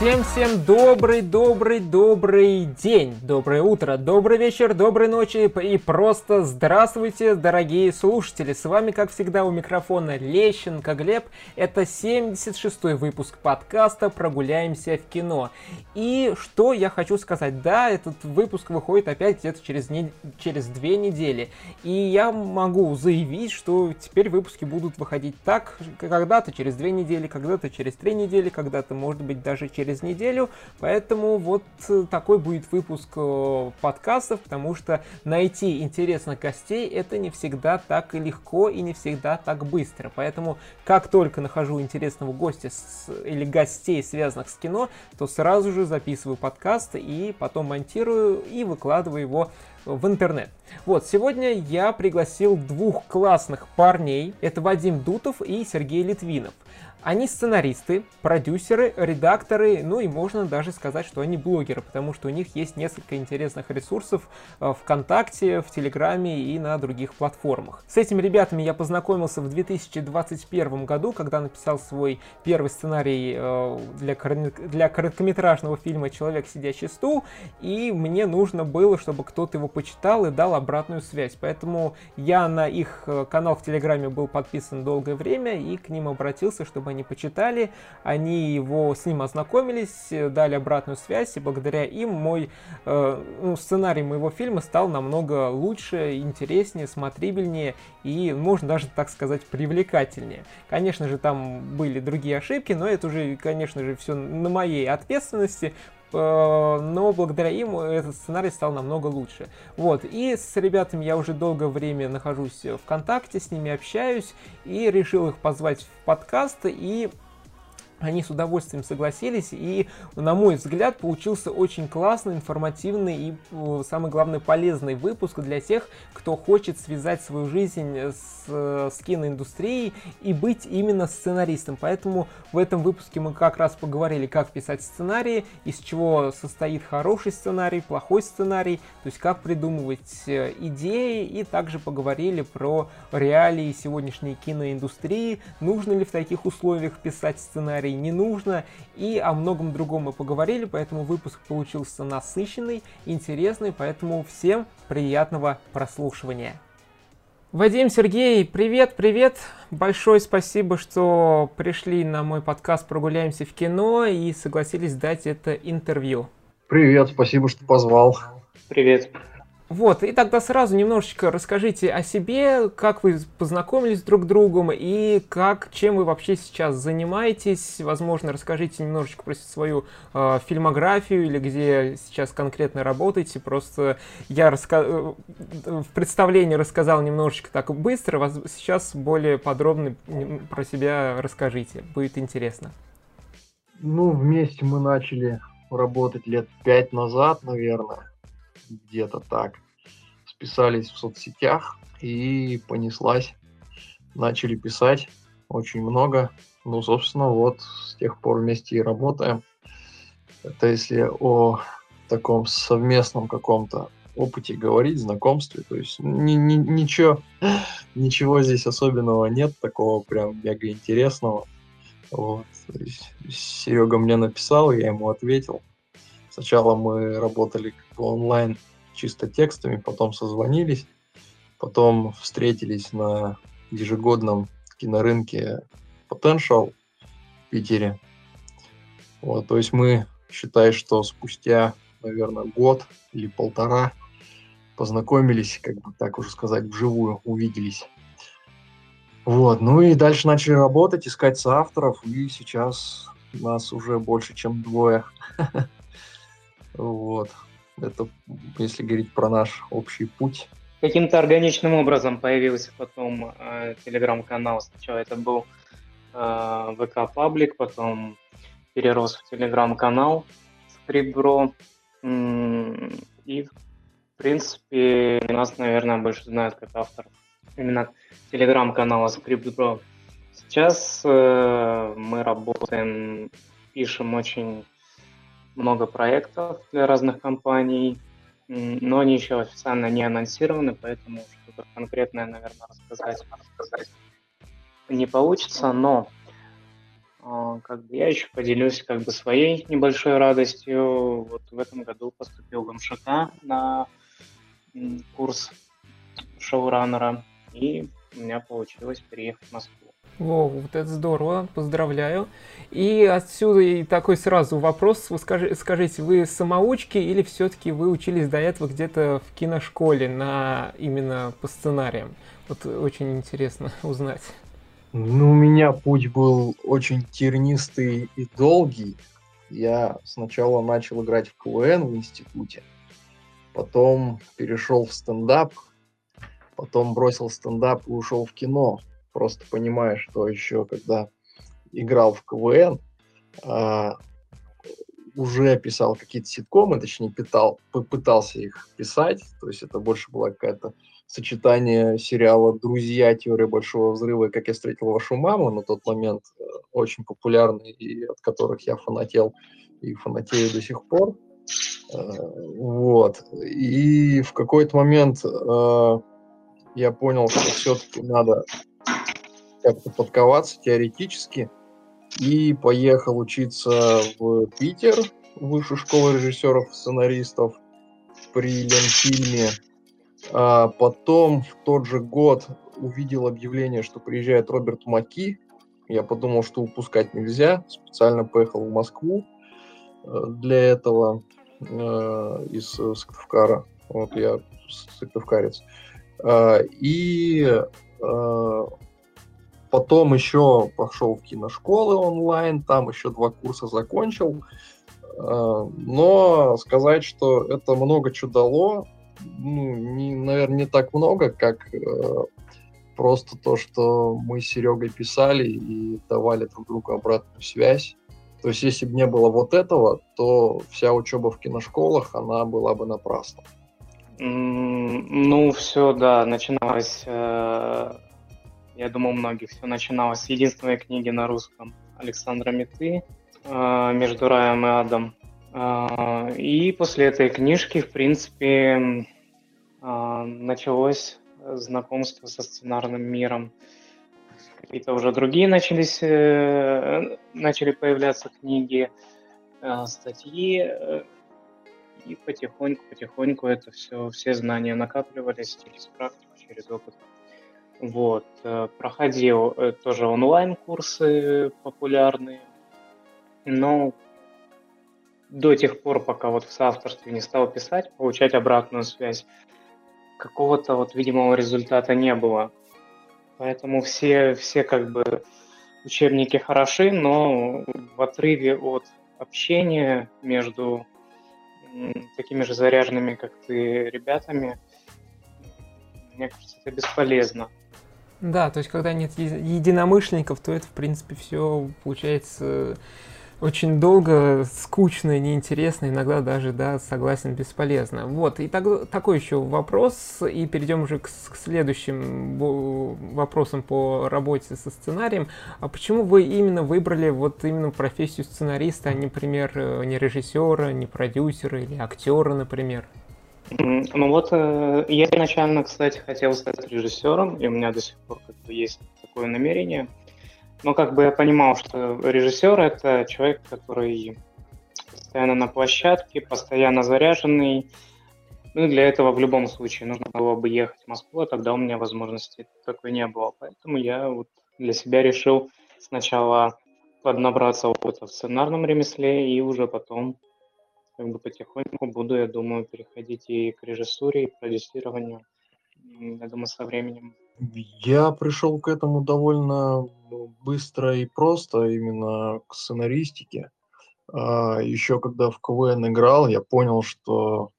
Всем-всем добрый-добрый-добрый день, доброе утро, добрый вечер, доброй ночи и просто здравствуйте, дорогие слушатели. С вами, как всегда, у микрофона Лещенко Глеб. Это 76-й выпуск подкаста «Прогуляемся в кино». И что я хочу сказать, да, этот выпуск выходит опять где-то через, не... через две недели. И я могу заявить, что теперь выпуски будут выходить так, когда-то через две недели, когда-то через три недели, когда-то, может быть, даже через через неделю. Поэтому вот э, такой будет выпуск э, подкастов, потому что найти интересных гостей это не всегда так легко и не всегда так быстро. Поэтому как только нахожу интересного гостя с, или гостей, связанных с кино, то сразу же записываю подкаст и потом монтирую и выкладываю его в интернет. Вот, сегодня я пригласил двух классных парней. Это Вадим Дутов и Сергей Литвинов. Они сценаристы, продюсеры, редакторы, ну и можно даже сказать, что они блогеры, потому что у них есть несколько интересных ресурсов э, ВКонтакте, в Телеграме и на других платформах. С этими ребятами я познакомился в 2021 году, когда написал свой первый сценарий э, для, для короткометражного фильма «Человек, сидящий стул», и мне нужно было, чтобы кто-то его почитал и дал обратную связь. Поэтому я на их э, канал в Телеграме был подписан долгое время и к ним обратился, чтобы они почитали, они его с ним ознакомились, дали обратную связь, и благодаря им мой э, ну, сценарий моего фильма стал намного лучше, интереснее, смотрибельнее и, можно даже так сказать, привлекательнее. Конечно же, там были другие ошибки, но это уже, конечно же, все на моей ответственности, но благодаря им этот сценарий стал намного лучше. Вот, и с ребятами я уже долгое время нахожусь в контакте, с ними общаюсь, и решил их позвать в подкаст, и они с удовольствием согласились, и, на мой взгляд, получился очень классный, информативный и, э, самый главный, полезный выпуск для тех, кто хочет связать свою жизнь с, с киноиндустрией и быть именно сценаристом. Поэтому в этом выпуске мы как раз поговорили, как писать сценарии, из чего состоит хороший сценарий, плохой сценарий, то есть как придумывать э, идеи, и также поговорили про реалии сегодняшней киноиндустрии, нужно ли в таких условиях писать сценарий, истории не нужно, и о многом другом мы поговорили, поэтому выпуск получился насыщенный, интересный, поэтому всем приятного прослушивания. Вадим, Сергей, привет, привет! Большое спасибо, что пришли на мой подкаст «Прогуляемся в кино» и согласились дать это интервью. Привет, спасибо, что позвал. Привет. Вот, и тогда сразу немножечко расскажите о себе, как вы познакомились друг с другом и как, чем вы вообще сейчас занимаетесь. Возможно, расскажите немножечко про свою э, фильмографию или где сейчас конкретно работаете. Просто я раска... Э, в представлении рассказал немножечко так быстро, сейчас более подробно про себя расскажите, будет интересно. Ну, вместе мы начали работать лет пять назад, наверное где-то так. Списались в соцсетях и понеслась. Начали писать очень много. Ну, собственно, вот с тех пор вместе и работаем. Это если о таком совместном каком-то опыте говорить, знакомстве. То есть ни, ни, ничего, ничего здесь особенного нет, такого прям мега интересного. Вот. Серега мне написал, я ему ответил. Сначала мы работали как бы онлайн чисто текстами, потом созвонились, потом встретились на ежегодном кинорынке Potential в Питере. Вот, то есть мы, считай, что спустя, наверное, год или полтора познакомились, как бы так уже сказать, вживую увиделись. Вот, ну и дальше начали работать, искать соавторов, и сейчас нас уже больше, чем двое. Вот. Это если говорить про наш общий путь. Каким-то органичным образом появился потом э, телеграм-канал. Сначала это был э, ВК паблик, потом перерос в телеграм-канал Скрипбро. И, в принципе, нас, наверное, больше знают как авторов именно телеграм-канала Скрипбро. Сейчас э, мы работаем, пишем очень много проектов для разных компаний, но они еще официально не анонсированы, поэтому что-то конкретное, наверное, рассказать, рассказать не получится. Но А, как бы я еще поделюсь как бы своей небольшой радостью. Вот в этом году поступил МШК на курс шоураннера, и у меня получилось переехать в Москву. Во, вот это здорово, поздравляю. И отсюда и такой сразу вопрос. Вы скажи, скажите, вы самоучки или все-таки вы учились до этого где-то в киношколе на именно по сценариям? Вот очень интересно узнать. Ну, у меня путь был очень тернистый и долгий. Я сначала начал играть в КВН в институте, потом перешел в стендап, потом бросил стендап и ушел в кино. Просто понимая, что еще когда играл в КВН, а, уже писал какие-то ситкомы, точнее, питал, попытался их писать. То есть это больше была какая-то сочетание сериала «Друзья. Теория большого взрыва» и «Как я встретил вашу маму» на тот момент э, очень популярный, и от которых я фанател и фанатею до сих пор. Э, вот. И в какой-то момент э, я понял, что все-таки надо как-то подковаться теоретически, и поехал учиться в Питер, в высшую школу режиссеров сценаристов при Ленфильме а потом в тот же год увидел объявление, что приезжает Роберт Маки. Я подумал, что упускать нельзя. Специально поехал в Москву э, для этого э, из Сыктывкара. Вот я сыктывкарец. Э, и потом еще пошел в киношколы онлайн, там еще два курса закончил. Э, но сказать, что это много чего дало, ну, не, наверное, не так много, как э, просто то, что мы с Серегой писали и давали друг другу обратную связь. То есть, если бы не было вот этого, то вся учеба в киношколах, она была бы напрасна. Ну, все, да, начиналось, э, я думаю, у многих все начиналось с единственной книги на русском Александра Меты э, «Между раем и адом». А, и после этой книжки, в принципе, началось знакомство со сценарным миром. Какие-то уже другие начались, э, начали появляться книги, э, статьи, э, и потихоньку-потихоньку это все, все знания накапливались через практику, через опыт. Вот. Проходил тоже онлайн-курсы популярные, но до тех пор, пока вот в соавторстве не стал писать, получать обратную связь, какого-то вот видимого результата не было. Поэтому все, все как бы учебники хороши, но в отрыве от общения между такими же заряженными, как ты, ребятами, мне кажется, это бесполезно. Да, то есть когда нет единомышленников, то это, в принципе, все получается очень долго, скучно, неинтересно, иногда даже, да, согласен, бесполезно. Вот, и так, такой еще вопрос, и перейдем уже к, к следующим вопросам по работе со сценарием. А почему вы именно выбрали вот именно профессию сценариста, а не, например, не режиссера, не продюсера или актера, например? Ну вот, э, я изначально, кстати, хотел стать режиссером, и у меня до сих пор как бы есть такое намерение – но как бы я понимал, что режиссер это человек, который постоянно на площадке, постоянно заряженный. Ну для этого в любом случае нужно было бы ехать в Москву, а тогда у меня возможности такой не было. Поэтому я вот для себя решил сначала поднабраться опыта в сценарном ремесле и уже потом как бы потихоньку буду, я думаю, переходить и к режиссуре, и к продюсированию. Я думаю, со временем я пришел к этому довольно ну, быстро и просто, именно к сценаристике. А, Еще когда в КВН играл, я понял, что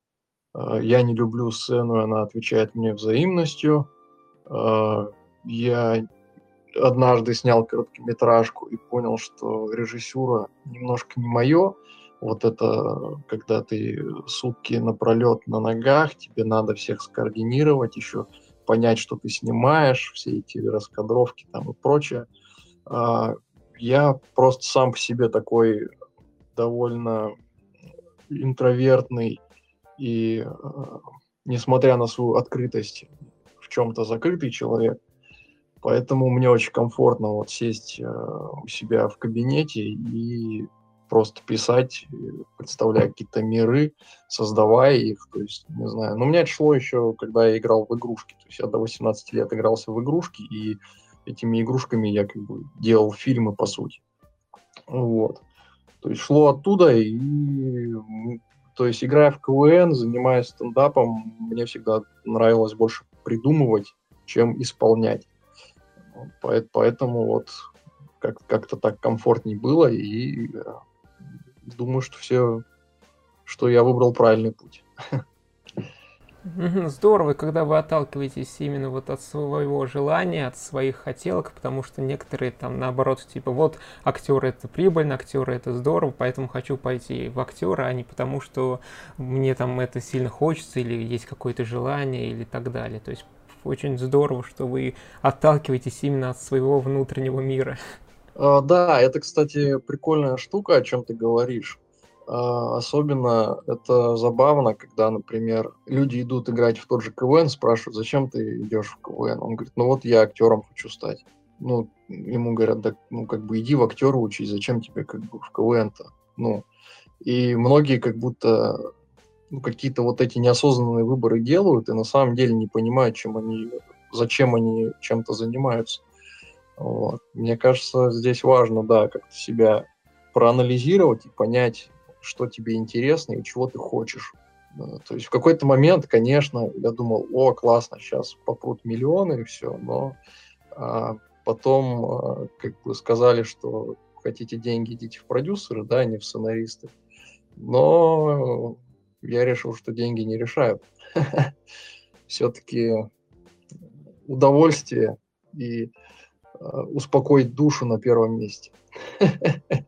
а, я не люблю сцену, и она отвечает мне взаимностью. А, я однажды снял короткометражку и понял, что режиссура немножко не мое. Вот это, когда ты сутки напролет на ногах, тебе надо всех скоординировать, еще понять, что ты снимаешь, все эти раскадровки там и прочее. А, я просто сам по себе такой довольно интровертный и, а, несмотря на свою открытость, в чем-то закрытый человек. Поэтому мне очень комфортно вот сесть э, у себя в кабинете и просто писать, э, представляя какие-то миры, создавая их. То есть, не знаю. Но у меня это шло еще, когда я играл в игрушки. То есть я до 18 лет игрался в игрушки, и этими игрушками я как бы делал фильмы, по сути. Вот. То есть шло оттуда, и то есть играя в КВН, занимаясь стендапом, мне всегда нравилось больше придумывать, чем исполнять. Поэтому вот как- как-то так комфортней было, и э, думаю, что все, что я выбрал правильный путь. Здорово, когда вы отталкиваетесь именно вот от своего желания, от своих хотелок, потому что некоторые там наоборот, типа, вот актеры это прибыльно, актеры это здорово, поэтому хочу пойти в актера, а не потому, что мне там это сильно хочется или есть какое-то желание или так далее. То есть очень здорово, что вы отталкиваетесь именно от своего внутреннего мира. А, да, это, кстати, прикольная штука, о чем ты говоришь. А, особенно это забавно, когда, например, люди идут играть в тот же КВН, спрашивают, зачем ты идешь в КВН? Он говорит, ну вот я актером хочу стать. Ну, ему говорят, да, ну, как бы иди в актера учись, зачем тебе как бы в КВН-то? Ну, и многие как будто ну, какие-то вот эти неосознанные выборы делают, и на самом деле не понимают, чем они, зачем они чем-то занимаются. Вот. Мне кажется, здесь важно, да, как-то себя проанализировать и понять, что тебе интересно и чего ты хочешь. То есть в какой-то момент, конечно, я думал, о, классно, сейчас попрут миллионы и все, но а, потом а, как бы сказали, что хотите деньги, идите в продюсеры, да, а не в сценаристы. Но я решил, что деньги не решают. Все-таки удовольствие и успокоить душу на первом месте.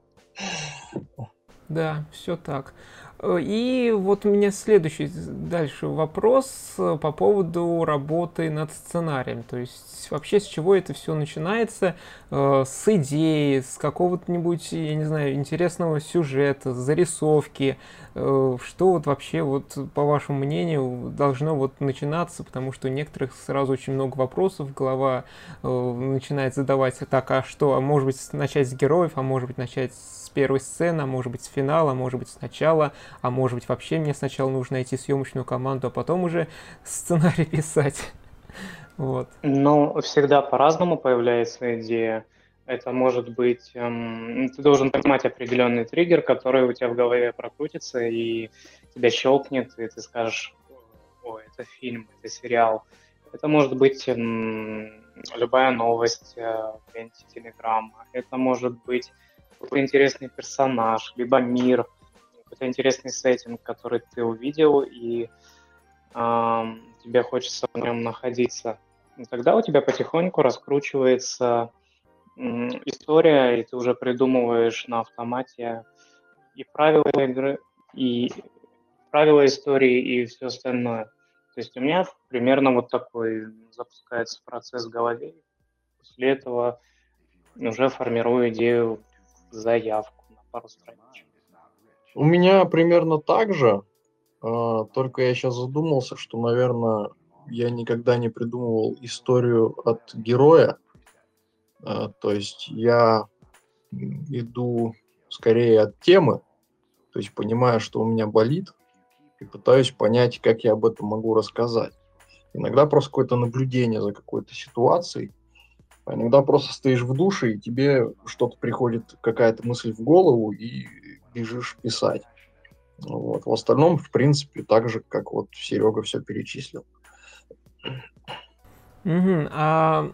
Да, все так. Э, и вот у меня следующий дальше вопрос э, по поводу работы над сценарием. То есть вообще с чего это все начинается? Э, с идеи, с какого-нибудь, я не знаю, интересного сюжета, зарисовки. Что вот вообще, вот по вашему мнению, должно вот начинаться? Потому что у некоторых сразу очень много вопросов, голова начинает задавать, так, а что, а может быть начать с героев, а может быть начать с первой сцены, а может быть с финала, а может быть сначала, а может быть вообще мне сначала нужно найти съемочную команду, а потом уже сценарий писать. Вот. Но всегда по-разному появляется идея. Это может быть... Эм, ты должен поймать определенный триггер, который у тебя в голове прокрутится, и тебя щелкнет, и ты скажешь, о, это фильм, это сериал. Это может быть эм, любая новость э, в ленте Телеграма. Это может быть какой-то интересный персонаж, либо мир, какой-то интересный сеттинг, который ты увидел, и э, тебе хочется в нем находиться. Тогда у тебя потихоньку раскручивается история, и ты уже придумываешь на автомате и правила игры, и правила истории, и все остальное. То есть у меня примерно вот такой запускается процесс в голове. После этого уже формирую идею заявку на пару страничек. У меня примерно так же, только я сейчас задумался, что, наверное, я никогда не придумывал историю от героя. А, то есть я иду скорее от темы, то есть понимаю, что у меня болит, и пытаюсь понять, как я об этом могу рассказать. Иногда просто какое-то наблюдение за какой-то ситуацией, а иногда просто стоишь в душе, и тебе что-то приходит, какая-то мысль в голову, и бежишь писать. Вот. В остальном, в принципе, так же, как вот Серега все перечислил. Угу. А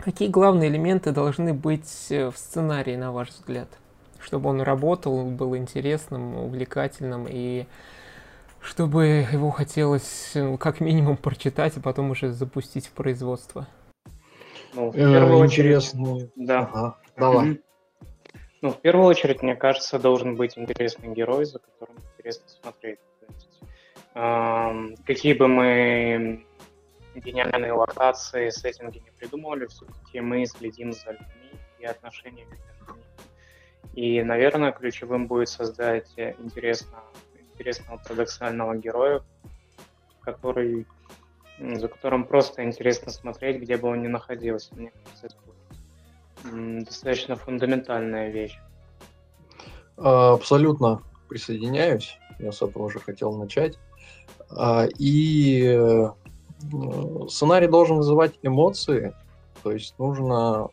какие главные элементы должны быть э, в сценарии, на ваш взгляд? Чтобы он работал, был интересным, увлекательным и чтобы его хотелось э, как минимум прочитать, а потом уже запустить в производство. Ну, в э, первую интересно. очередь, да. Ага. Давай. Ну, в первую очередь, мне кажется, должен быть интересный герой, за которым интересно смотреть. Есть, какие бы мы гениальные локации, сеттинги не придумывали, все-таки мы следим за людьми и отношениями между ними. И, наверное, ключевым будет создать интересно, интересного парадоксального героя, который за которым просто интересно смотреть, где бы он ни находился. Мне кажется, это достаточно фундаментальная вещь. А, абсолютно присоединяюсь. Я с этого уже хотел начать. А, и э, сценарий должен вызывать эмоции. То есть нужно,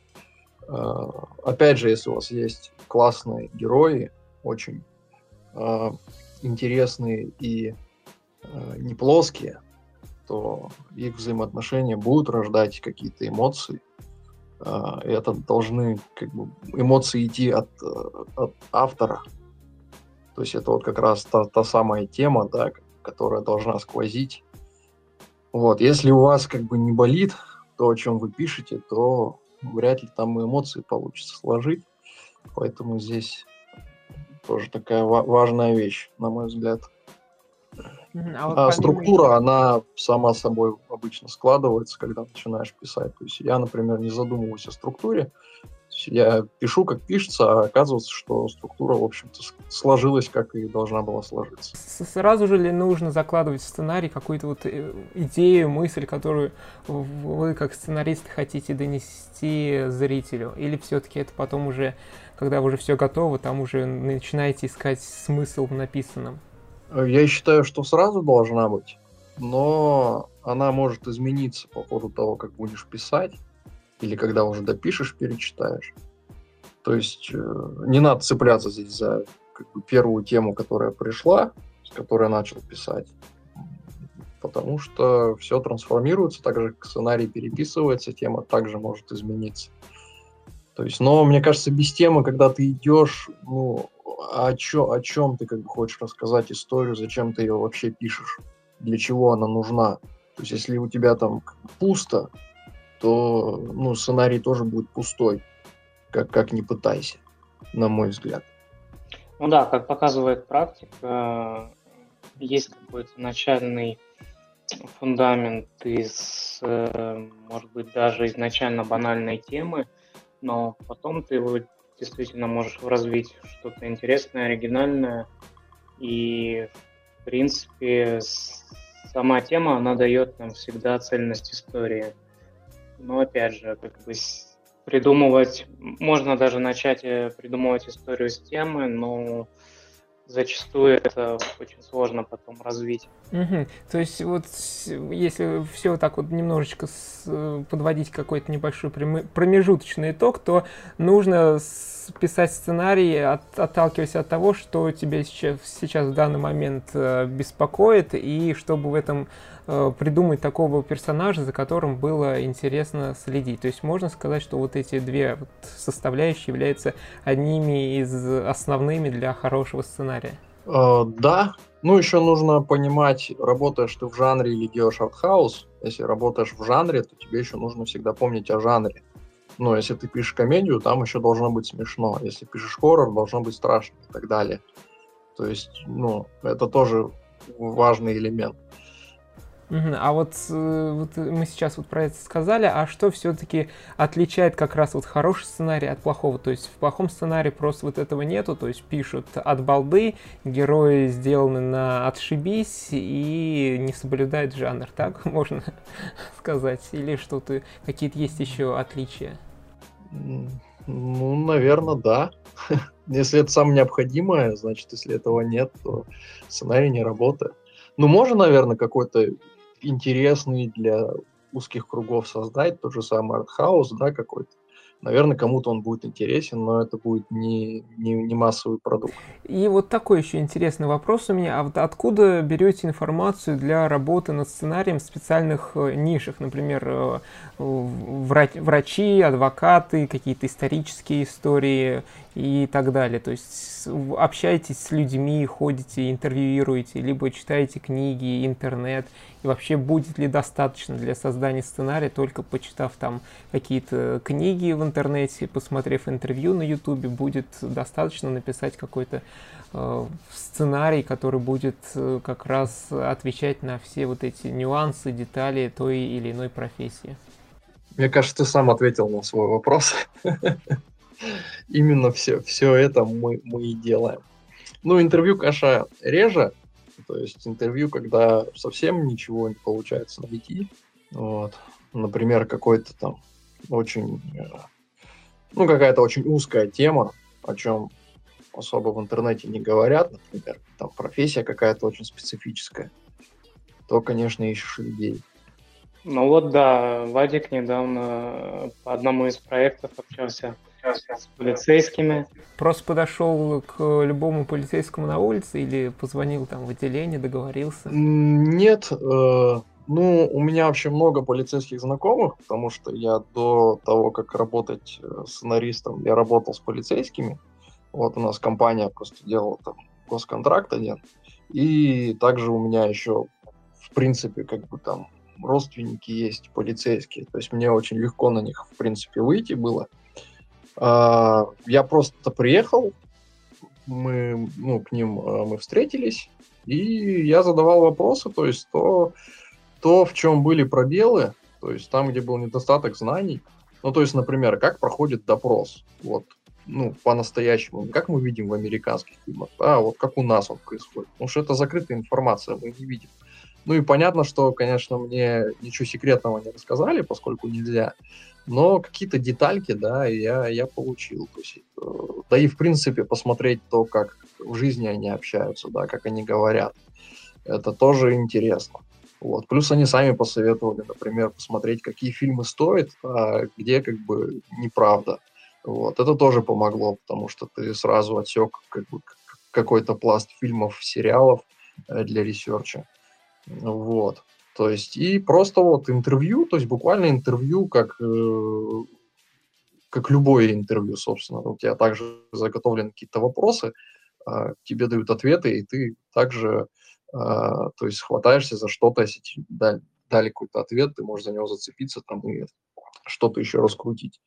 а, опять же, если у вас есть классные герои, очень интересные и не плоские, то их взаимоотношения будут рождать какие-то эмоции. Это должны как бы, эмоции идти от, от автора, то есть это вот как раз та, та самая тема, да, которая должна сквозить. Вот, если у вас как бы не болит то, о чем вы пишете, то вряд ли там эмоции получится сложить. Поэтому здесь тоже такая важная вещь, на мой взгляд. А, вот а структура, она сама собой обычно складывается, когда начинаешь писать. То есть я, например, не задумываюсь о структуре, я пишу, как пишется, а оказывается, что структура, в общем-то, сложилась, как и должна была сложиться. Сразу же ли нужно закладывать в сценарий какую-то вот э, идею, мысль, которую вы как сценарист хотите донести зрителю? Или все-таки это потом уже, когда уже все готово, там уже начинаете искать смысл в написанном? Я считаю, что сразу должна быть, но она может измениться по ходу того, как будешь писать или когда уже допишешь, перечитаешь. То есть э, не надо цепляться здесь за как бы, первую тему, которая пришла, с которой начал писать. Потому что все трансформируется, также сценарий переписывается, тема также может измениться. То есть, но мне кажется, без темы, когда ты идешь, ну, о, чё, о чем ты как бы хочешь рассказать историю, зачем ты ее вообще пишешь, для чего она нужна. То есть, если у тебя там пусто, то ну, сценарий тоже будет пустой, как, как ни пытайся, на мой взгляд. Ну да, как показывает практика, есть какой-то начальный фундамент из, э, может быть, даже изначально банальной темы, но потом ты его действительно можешь развить что-то интересное, оригинальное, и, в принципе, сама тема, она дает нам всегда цельность истории. Но опять же, как бы придумывать, можно даже начать э, придумывать историю с темы, но зачастую это очень сложно потом развить. Угу. То есть вот если все так вот немножечко с, подводить какой-то небольшой промежуточный итог, то нужно писать сценарий, от, отталкиваясь от того, что тебя сейчас, сейчас в данный момент э, беспокоит, и чтобы в этом придумать такого персонажа, за которым было интересно следить. То есть можно сказать, что вот эти две составляющие являются одними из основными для хорошего сценария. Э, да, ну еще нужно понимать, работаешь ты в жанре или делаешь артхаус. Если работаешь в жанре, то тебе еще нужно всегда помнить о жанре. Но если ты пишешь комедию, там еще должно быть смешно. Если пишешь хоррор, должно быть страшно и так далее. То есть, ну, это тоже важный элемент. А вот, э, вот мы сейчас вот про это сказали, а что все-таки отличает как раз вот хороший сценарий от плохого? То есть в плохом сценарии просто вот этого нету, то есть пишут от балды, герои сделаны на отшибись и не соблюдают жанр, так можно сказать? Или что-то, какие-то есть еще отличия? Ну, наверное, да. Если это самое необходимое, значит, если этого нет, то сценарий не работает. Ну, можно, наверное, какой-то интересный для узких кругов создать, тот же самый артхаус, да, какой-то наверное, кому-то он будет интересен, но это будет не, не, не массовый продукт. И вот такой еще интересный вопрос у меня. А откуда берете информацию для работы над сценарием в специальных э, нишах? Например, э, врачи, адвокаты, какие-то исторические истории и так далее. То есть общаетесь с людьми, ходите, интервьюируете, либо читаете книги, интернет. И вообще будет ли достаточно для создания сценария, только почитав там какие-то книги в интернете, посмотрев интервью на ютубе, будет достаточно написать какой-то э, сценарий, который будет э, как раз отвечать на все вот эти нюансы, детали той или иной профессии. Мне кажется, ты сам ответил на свой вопрос. Именно все, все это мы, мы и делаем. Ну, интервью, конечно, реже то есть интервью, когда совсем ничего не получается найти, вот, например, какой-то там очень, э, ну, какая-то очень узкая тема, о чем особо в интернете не говорят, например, там профессия какая-то очень специфическая, то, конечно, ищешь людей. Ну вот да, Вадик недавно по одному из проектов общался с полицейскими. Просто подошел к любому полицейскому на улице или позвонил там в отделение, договорился? Нет, э, ну, у меня вообще много полицейских знакомых, потому что я до того, как работать э, сценаристом, я работал с полицейскими. Вот у нас компания просто делала там госконтракт один. И также у меня еще, в принципе, как бы там родственники есть полицейские. То есть мне очень легко на них, в принципе, выйти было. А, я просто приехал, мы, ну, к ним а, мы встретились, и я задавал вопросы, то есть то, то, в чем были пробелы, то есть там, где был недостаток знаний, ну, то есть, например, как проходит допрос, вот, ну, по-настоящему, как мы видим в американских фильмах, а вот как у нас он происходит, потому что это закрытая информация, мы не видим. Ну и понятно, что, конечно, мне ничего секретного не рассказали, поскольку нельзя, но какие-то детальки, да, я, я получил. То есть, э, да и, в принципе, посмотреть то, как в жизни они общаются, да, как они говорят, это тоже интересно. Вот. Плюс они сами посоветовали, например, посмотреть, какие фильмы стоят, а где как бы неправда. Вот. Это тоже помогло, потому что ты сразу отсек как бы, какой-то пласт фильмов, сериалов э, для ресерча. Вот. То есть, и просто вот интервью, то есть буквально интервью, как, э, как любое интервью, собственно. У тебя также заготовлены какие-то вопросы, э, тебе дают ответы, и ты также э, то есть хватаешься за что-то, если тебе дали, дали какой-то ответ, ты можешь за него зацепиться там и что-то еще раскрутить.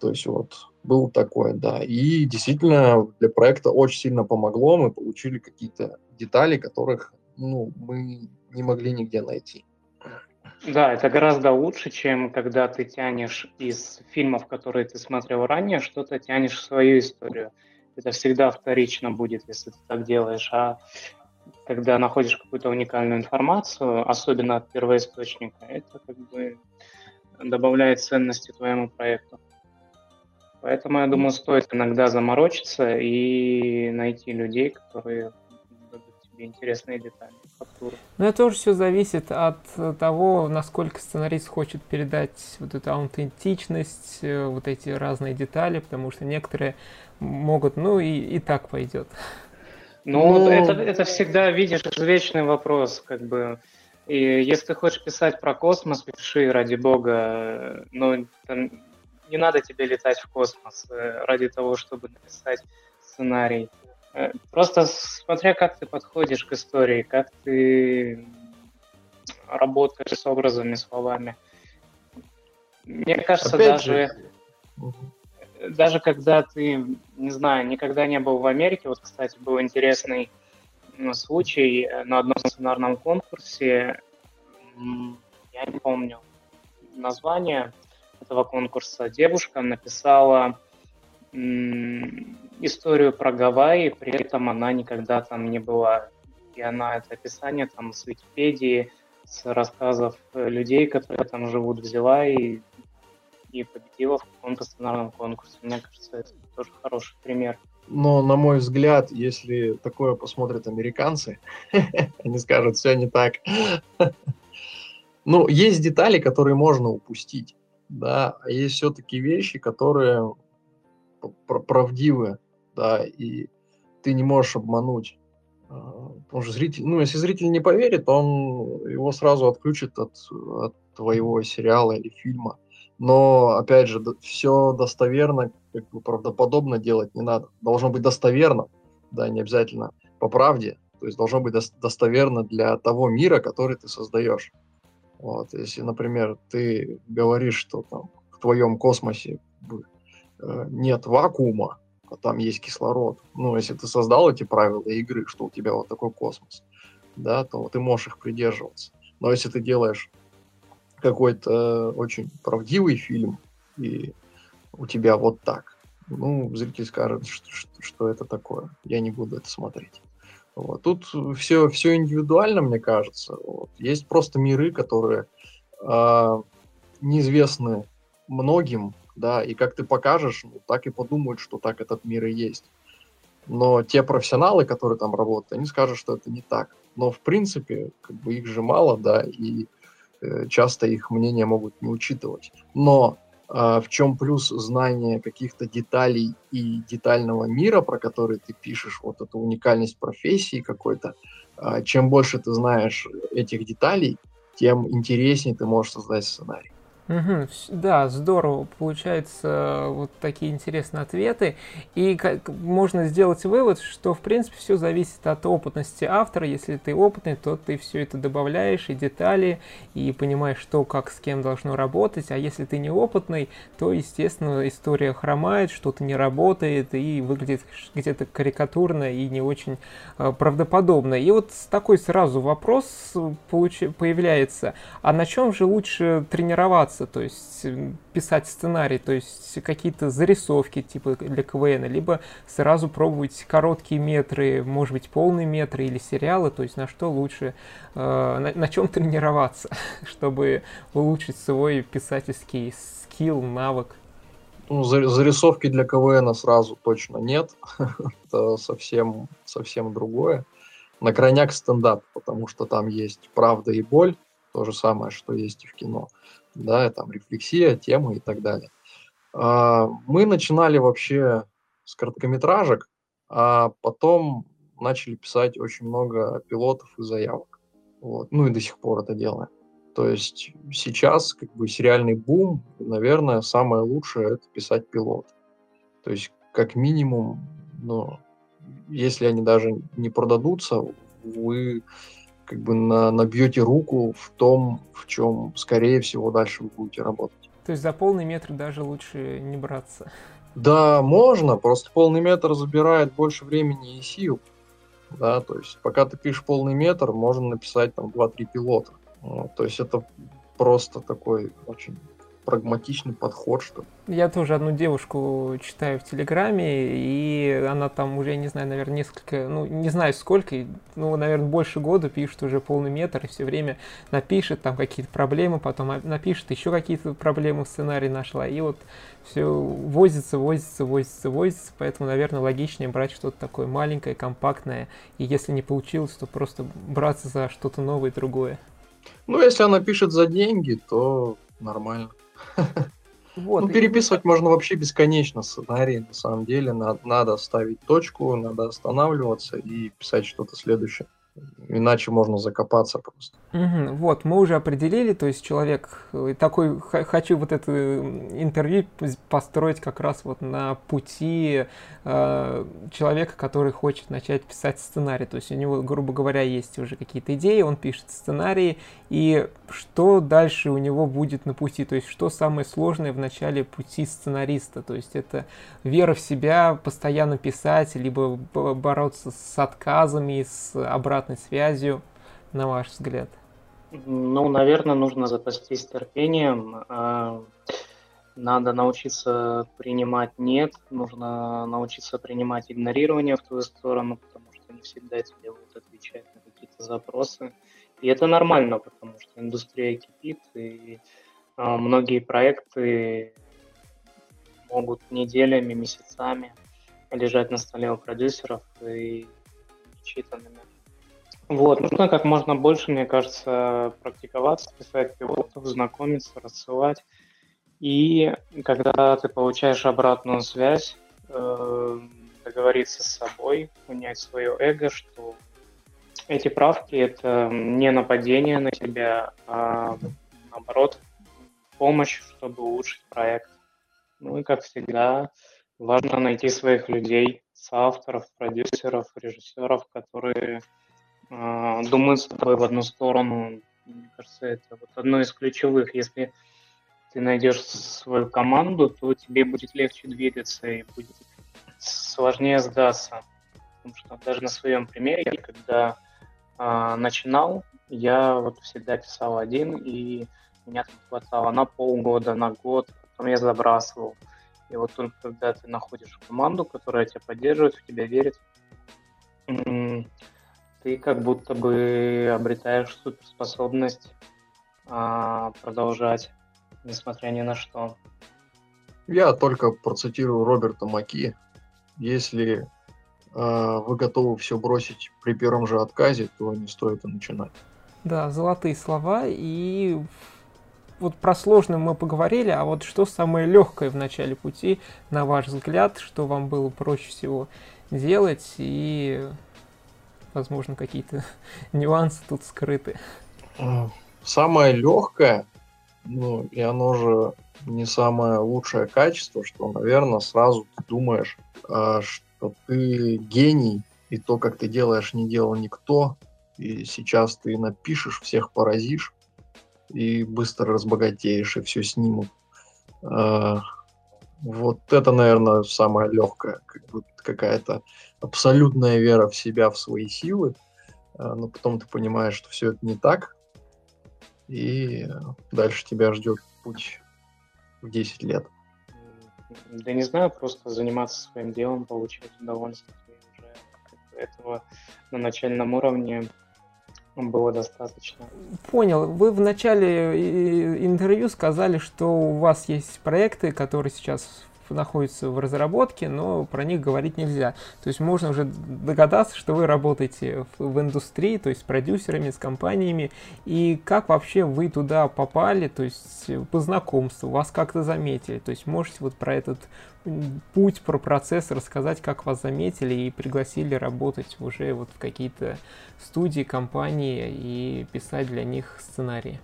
То есть вот было такое, да. И действительно для проекта очень сильно помогло. Мы получили какие-то детали, которых ну, мы не могли нигде найти. Да, это гораздо лучше, чем когда ты тянешь из фильмов, которые ты смотрел ранее, что-то тянешь в свою историю. Это всегда вторично будет, если ты так делаешь. А когда находишь какую-то уникальную информацию, особенно от первоисточника, это как бы добавляет ценности твоему проекту. Поэтому, я думаю, стоит иногда заморочиться и найти людей, которые тебе интересные детали, фактуры. Но это тоже все зависит от того, насколько сценарист хочет передать вот эту аутентичность, э, вот эти разные детали, потому что некоторые могут, ну и, и так пойдет. Ну, Но... это, это всегда, видишь, вечный вопрос, как бы. И если ты хочешь писать про космос, пиши, ради бога. Но там, не надо тебе летать в космос э, ради того, чтобы написать сценарий. Э, просто смотря как ты подходишь к истории, как ты работаешь с образами, словами. Мне кажется, Опять даже, же. даже когда ты, не знаю, никогда не был в Америке, вот, кстати, был интересный случай э, на одном сценарном конкурсе, я не помню название этого конкурса, девушка написала историю про Гавайи, при этом она никогда там не была. И она это описание там с Википедии, с рассказов людей, которые там живут, взяла и, и победила в каком-то сценарном конкурсе. Мне кажется, это тоже хороший пример. Но, на мой взгляд, если такое посмотрят американцы, они скажут, все не так. Ну, есть детали, которые можно упустить, да, а есть все-таки вещи, которые правдивы, да, и ты не можешь обмануть. А, потому что зритель, ну, если зритель не поверит, он его сразу отключит от, от твоего сериала или фильма. Но, опять же, все достоверно, как бы правдоподобно делать не надо. Должно быть достоверно, да, не обязательно по правде. То есть должно быть достоверно для того мира, который ты создаешь. Вот, если, например, ты говоришь, что там в твоем космосе Э, нет вакуума, а там есть кислород. Ну, если ты создал эти правила игры, что у тебя вот такой космос, да, то ты можешь их придерживаться. Но если ты делаешь какой-то очень правдивый фильм, и у тебя вот так, ну, зритель скажет, что, что, что это такое. Я не буду это смотреть. Вот. Тут все, все индивидуально, мне кажется. Вот. Есть просто миры, которые э, неизвестны многим, да, и как ты покажешь, ну, так и подумают, что так этот мир и есть. Но те профессионалы, которые там работают, они скажут, что это не так. Но в принципе, как бы их же мало, да, и э, часто их мнение могут не учитывать. Но э, в чем плюс знания каких-то деталей и детального мира, про который ты пишешь, вот эта уникальность профессии какой-то, э, чем больше ты знаешь этих деталей, тем интереснее ты можешь создать сценарий. Угу, да, здорово. Получается вот такие интересные ответы. И как можно сделать вывод, что в принципе все зависит от опытности автора. Если ты опытный, то ты все это добавляешь и детали, и понимаешь, что как с кем должно работать. А если ты неопытный, то, естественно, история хромает, что-то не работает и выглядит где-то карикатурно и не очень э, правдоподобно. И вот такой сразу вопрос получ... появляется. А на чем же лучше тренироваться? Заниматься, то есть писать сценарий, то есть какие-то зарисовки типа для КВН, либо сразу пробовать короткие метры, может быть полные метры или сериалы, то есть на что лучше, э, на, на чем тренироваться, чтобы улучшить свой писательский скилл, навык. Ну, зарисовки для КВН сразу точно нет. Это совсем, совсем другое. На крайняк стендап, потому что там есть правда и боль, то же самое, что есть и в кино да, там рефлексия, темы и так далее. А, мы начинали вообще с короткометражек, а потом начали писать очень много пилотов и заявок. Вот. Ну и до сих пор это делаем. То есть сейчас как бы сериальный бум, наверное, самое лучшее это писать пилот. То есть как минимум, ну, если они даже не продадутся, вы как бы на, набьете руку в том, в чем, скорее всего, дальше вы будете работать. То есть за полный метр даже лучше не браться? Да, можно, просто полный метр забирает больше времени и сил. Да, то есть пока ты пишешь полный метр, можно написать там 2-3 пилота. Вот, то есть это просто такой очень прагматичный подход, что ли. Я тоже одну девушку читаю в Телеграме, и она там уже, не знаю, наверное, несколько, ну, не знаю сколько, ну, наверное, больше года пишет уже полный метр, и все время напишет там какие-то проблемы, потом напишет еще какие-то проблемы в сценарии нашла, и вот все возится, возится, возится, возится, поэтому, наверное, логичнее брать что-то такое маленькое, компактное, и если не получилось, то просто браться за что-то новое, другое. Ну, если она пишет за деньги, то нормально. Вот, ну, переписывать и... можно вообще бесконечно сценарий, на самом деле. Надо, надо ставить точку, надо останавливаться и писать что-то следующее. Иначе можно закопаться просто. Угу, вот, мы уже определили, то есть человек э, такой, хочу вот это интервью построить как раз вот на пути э, человека, который хочет начать писать сценарий. То есть у него, грубо говоря, есть уже какие-то идеи, он пишет сценарии, и что дальше у него будет на пути, то есть что самое сложное в начале пути сценариста. То есть это вера в себя, постоянно писать, либо бороться с отказами, с обратной связью, на ваш взгляд. Ну, наверное, нужно запастись терпением. А, надо научиться принимать нет, нужно научиться принимать игнорирование в твою сторону, потому что не всегда тебе будут отвечать на какие-то запросы. И это нормально, потому что индустрия кипит, и а, многие проекты могут неделями, месяцами лежать на столе у продюсеров и читанными вот, нужно как можно больше, мне кажется, практиковаться, писать пилотов, знакомиться, рассылать. И когда ты получаешь обратную связь, э, договориться с собой, унять свое эго, что эти правки — это не нападение на тебя, а наоборот, помощь, чтобы улучшить проект. Ну и, как всегда, важно найти своих людей, соавторов, продюсеров, режиссеров, которые а, думают с тобой в одну сторону. Мне кажется, это вот одно из ключевых. Если ты найдешь свою команду, то тебе будет легче двигаться и будет сложнее сдаться. Потому что даже на своем примере, когда э, начинал, я вот всегда писал один, и меня там хватало на полгода, на год, потом я забрасывал. И вот только когда ты находишь команду, которая тебя поддерживает, в тебя верит, ты как будто бы обретаешь суперспособность а, продолжать, несмотря ни на что. Я только процитирую Роберта Маки. Если вы готовы все бросить при первом же отказе, то не стоит и начинать. Да, золотые слова. И вот про сложное мы поговорили, а вот что самое легкое в начале пути, на ваш взгляд, что вам было проще всего делать и, возможно, какие-то нюансы тут скрыты? А, самое легкое, ну, и оно же не самое лучшее качество, что, наверное, сразу ты думаешь, а, что ты гений, и то, как ты делаешь, не делал никто, и сейчас ты напишешь, всех поразишь, и быстро разбогатеешь, и все снимут. А, вот это, наверное, самое легкое, как бы какая-то абсолютная вера в себя, в свои силы, а, но потом ты понимаешь, что все это не так, и дальше тебя ждет путь в 10 лет? Да не знаю, просто заниматься своим делом, получать удовольствие уже этого на начальном уровне было достаточно. Понял. Вы в начале интервью сказали, что у вас есть проекты, которые сейчас находятся в разработке, но про них говорить нельзя. То есть можно уже догадаться, что вы работаете в, в индустрии, то есть с продюсерами, с компаниями. И как вообще вы туда попали, то есть по знакомству, вас как-то заметили. То есть можете вот про этот путь, про процесс рассказать, как вас заметили и пригласили работать уже вот в какие-то студии, компании и писать для них сценарии?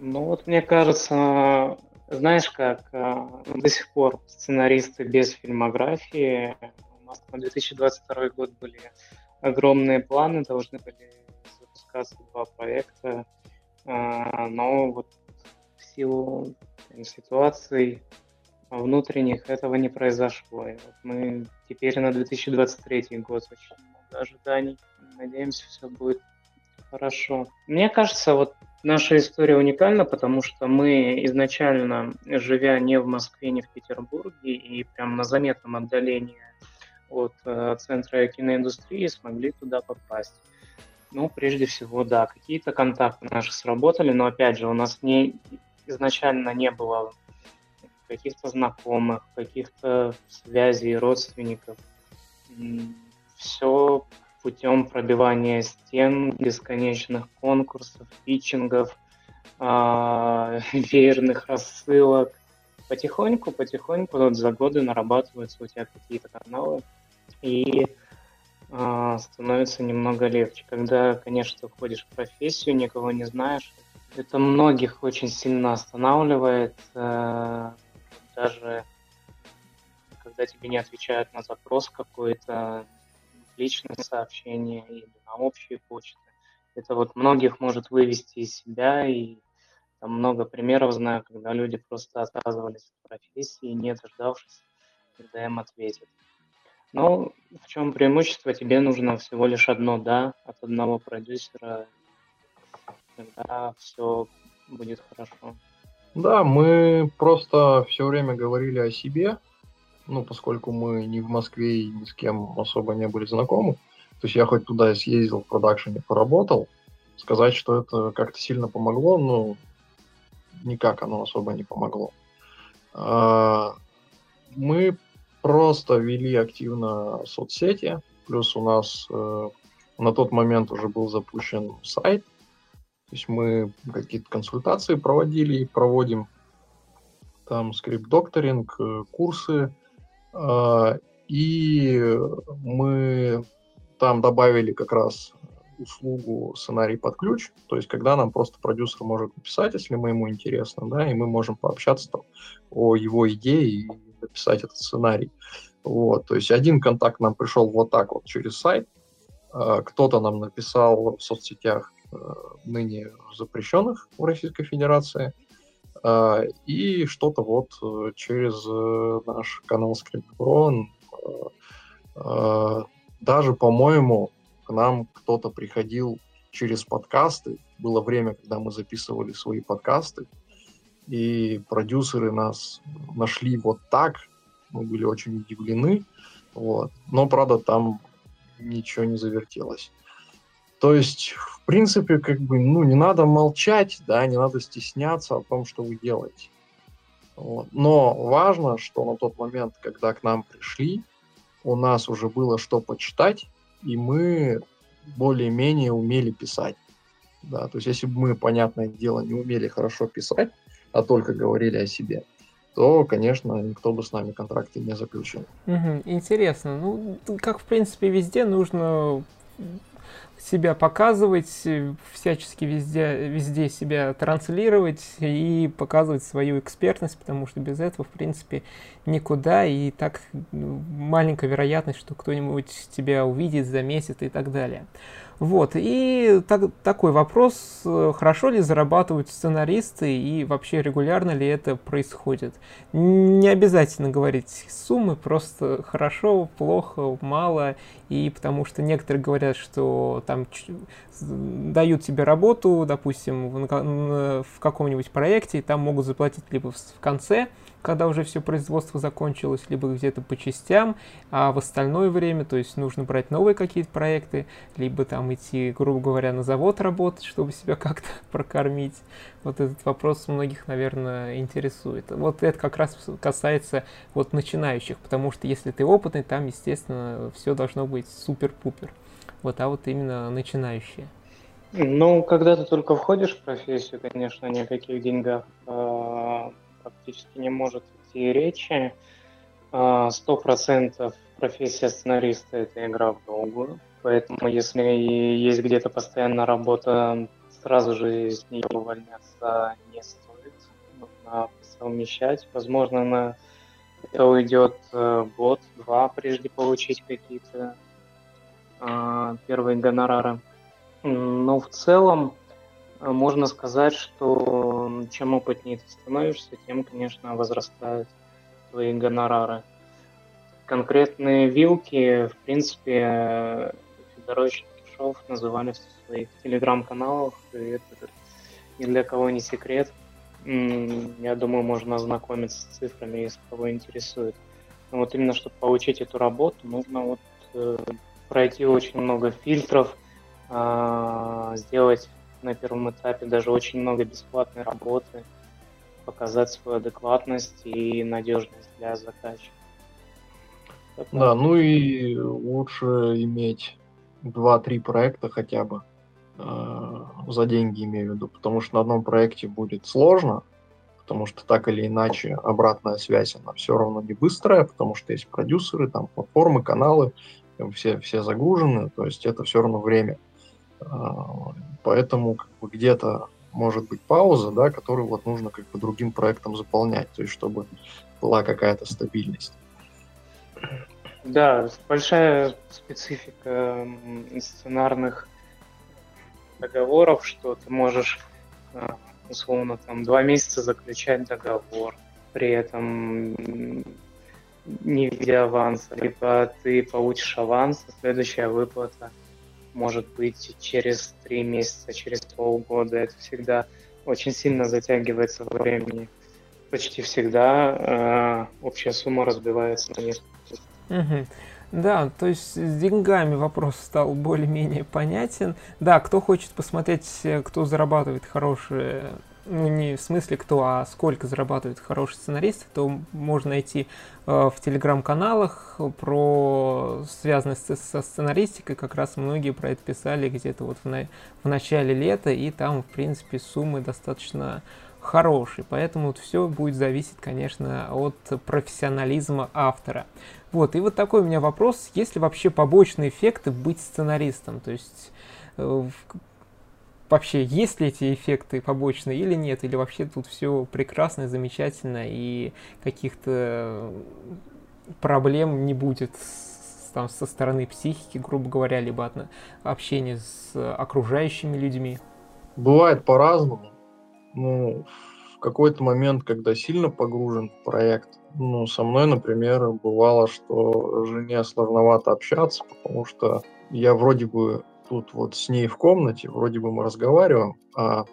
Ну вот мне кажется, знаешь, как э, до сих пор сценаристы без фильмографии. У нас на 2022 год были огромные планы, должны были запускаться два проекта, э, но вот в силу ситуаций внутренних этого не произошло. И вот мы теперь на 2023 год очень много ожиданий. Надеемся, все будет хорошо. Мне кажется, вот Наша история уникальна, потому что мы изначально, живя не в Москве, не в Петербурге, и прям на заметном отдалении от э, центра киноиндустрии смогли туда попасть. Ну, прежде всего, да, какие-то контакты наши сработали, но опять же, у нас не, изначально не было каких-то знакомых, каких-то связей, родственников. Все путем пробивания стен, бесконечных конкурсов, питчингов, э, веерных рассылок. Потихоньку, потихоньку вот за годы нарабатываются у тебя какие-то каналы, и э, становится немного легче. Когда, конечно, ты входишь в профессию, никого не знаешь, это многих очень сильно останавливает, э, даже когда тебе не отвечают на запрос какой-то, личные сообщения или на общие почты. Это вот многих может вывести из себя, и там много примеров знаю, когда люди просто отказывались от профессии, не дождавшись, когда им ответят. Но в чем преимущество? Тебе нужно всего лишь одно «да» от одного продюсера, тогда все будет хорошо. Да, мы просто все время говорили о себе, ну, поскольку мы не в Москве и ни с кем особо не были знакомы, то есть я хоть туда и съездил в продакшене, поработал, сказать, что это как-то сильно помогло, ну, никак оно особо не помогло. А, мы просто вели активно соцсети, плюс у нас э, на тот момент уже был запущен сайт, то есть мы какие-то консультации проводили и проводим. Там скрипт-докторинг, э, курсы, и мы там добавили как раз услугу сценарий под ключ, то есть когда нам просто продюсер может написать, если мы ему интересно, да, и мы можем пообщаться там о его идее и написать этот сценарий. Вот, то есть один контакт нам пришел вот так вот через сайт, а, кто-то нам написал в соцсетях а, ныне запрещенных в Российской Федерации, а, и что-то вот э, через э, наш канал ScriptPro, а, даже, по-моему, к нам кто-то приходил через подкасты. Было время, когда мы записывали свои подкасты, и продюсеры нас нашли вот так. Мы были очень удивлены. Вот. Но, правда, там ничего не завертелось. То есть, принципе, как бы, ну, не надо молчать, да, не надо стесняться о том, что вы делаете. Вот. Но важно, что на тот момент, когда к нам пришли, у нас уже было что почитать, и мы более-менее умели писать. Да, то есть если бы мы, понятное дело, не умели хорошо писать, а только говорили о себе, то, конечно, никто бы с нами контракты не заключил. Угу, интересно. Ну, как, в принципе, везде нужно себя показывать, всячески везде, везде себя транслировать и показывать свою экспертность, потому что без этого, в принципе, никуда, и так ну, маленькая вероятность, что кто-нибудь тебя увидит, заметит и так далее. Вот, и так, такой вопрос, э, хорошо ли зарабатывают сценаристы и вообще регулярно ли это происходит? Не обязательно говорить суммы, просто хорошо, плохо, мало, и потому что некоторые говорят, что там дают тебе работу, допустим, в, в каком-нибудь проекте, и там могут заплатить либо в конце, когда уже все производство закончилось, либо где-то по частям, а в остальное время, то есть нужно брать новые какие-то проекты, либо там идти, грубо говоря, на завод работать, чтобы себя как-то прокормить. Вот этот вопрос многих, наверное, интересует. Вот это как раз касается вот начинающих, потому что если ты опытный, там, естественно, все должно быть супер-пупер. Вот, а вот именно начинающие. Ну, когда ты только входишь в профессию, конечно, ни о каких деньгах а, практически не может идти речи. А, сто процентов профессия сценариста – это игра в долгую. Поэтому если есть где-то постоянная работа, сразу же из нее увольняться не стоит. Нужно совмещать. Возможно, на это уйдет э, год-два, прежде получить какие-то э, первые гонорары. Но в целом можно сказать, что чем опытнее ты становишься, тем, конечно, возрастают твои гонорары. Конкретные вилки, в принципе, Федорович Кишов называли в своих телеграм-каналах, и это ни для кого не секрет. Я думаю, можно ознакомиться с цифрами, если кого интересует. Но вот именно, чтобы получить эту работу, нужно вот э, пройти очень много фильтров, э, сделать на первом этапе даже очень много бесплатной работы, показать свою адекватность и надежность для заказчика. Да, ну и лучше иметь 2-3 проекта хотя бы э, за деньги имею в виду, потому что на одном проекте будет сложно, потому что так или иначе обратная связь, она все равно не быстрая, потому что есть продюсеры, там платформы, каналы, все, все загружены, то есть это все равно время. Поэтому как бы где-то может быть пауза, да, которую вот нужно как бы другим проектом заполнять, то есть чтобы была какая-то стабильность. Да, большая специфика сценарных договоров, что ты можешь а, условно там два месяца заключать договор, при этом не видя аванса, либо ты получишь аванс, а следующая выплата – может быть через три месяца, через полгода. Это всегда очень сильно затягивается во времени. Почти всегда э, общая сумма разбивается на несколько. Угу. Да, то есть с деньгами вопрос стал более-менее понятен. Да, кто хочет посмотреть, э, кто зарабатывает хорошие ну не в смысле кто, а сколько зарабатывает хороший сценарист, то можно найти э, в телеграм-каналах про связанные с, со сценаристикой, как раз многие про это писали где-то вот в, на, в начале лета, и там, в принципе, суммы достаточно хорошие, поэтому вот все будет зависеть, конечно, от профессионализма автора. Вот, и вот такой у меня вопрос, есть ли вообще побочные эффекты быть сценаристом, то есть э, вообще есть ли эти эффекты побочные или нет, или вообще тут все прекрасно, замечательно и каких-то проблем не будет с, там, со стороны психики, грубо говоря, либо от общения с окружающими людьми? Бывает по-разному. Ну, в какой-то момент, когда сильно погружен в проект, ну, со мной, например, бывало, что жене сложновато общаться, потому что я вроде бы тут вот с ней в комнате, вроде бы мы разговариваем, а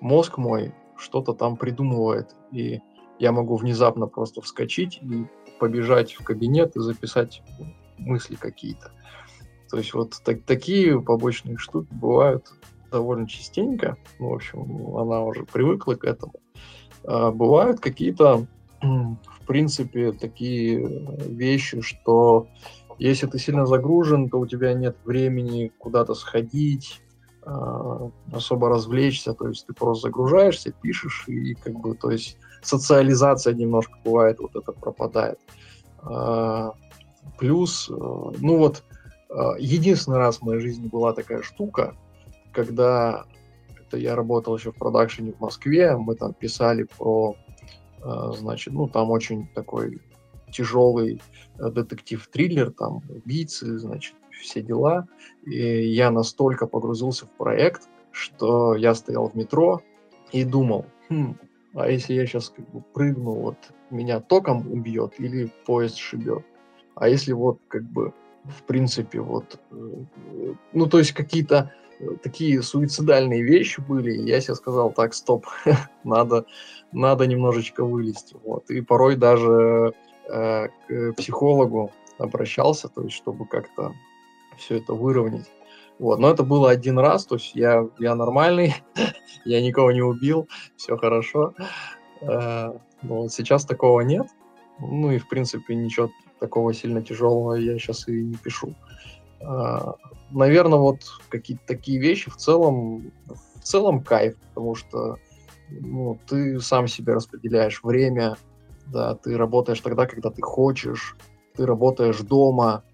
мозг мой что-то там придумывает, и я могу внезапно просто вскочить и побежать в кабинет и записать мысли какие-то. То есть вот так, такие побочные штуки бывают довольно частенько. Ну, в общем, она уже привыкла к этому. А бывают какие-то, в принципе, такие вещи, что если ты сильно загружен, то у тебя нет времени куда-то сходить, а, особо развлечься, то есть ты просто загружаешься, пишешь, и как бы, то есть социализация немножко бывает, вот это пропадает. А, плюс, э, ну вот, а, единственный раз в моей жизни была такая штука, когда это я работал еще в продакшене в Москве, мы там писали про, значит, ну там очень такой тяжелый э, детектив-триллер, там убийцы, значит, все дела. И я настолько погрузился в проект, что я стоял в метро и думал, хм, а если я сейчас как бы прыгну, вот меня током убьет или поезд шибет? А если вот как бы в принципе вот, э, ну то есть какие-то э, такие суицидальные вещи были, и я себе сказал, так, стоп, надо, надо немножечко вылезти. Вот. И порой даже э, к психологу обращался, то есть чтобы как-то все это выровнять. Вот, но это было один раз, то есть я, я нормальный, я никого не убил, все хорошо. Э, но вот сейчас такого нет. Ну и, в принципе, ничего такого сильно тяжелого я сейчас и не пишу. Э, наверное, вот какие-то такие вещи в целом, в целом кайф, потому что ну, ты сам себе распределяешь время, да, ты работаешь тогда, когда ты хочешь, ты работаешь дома,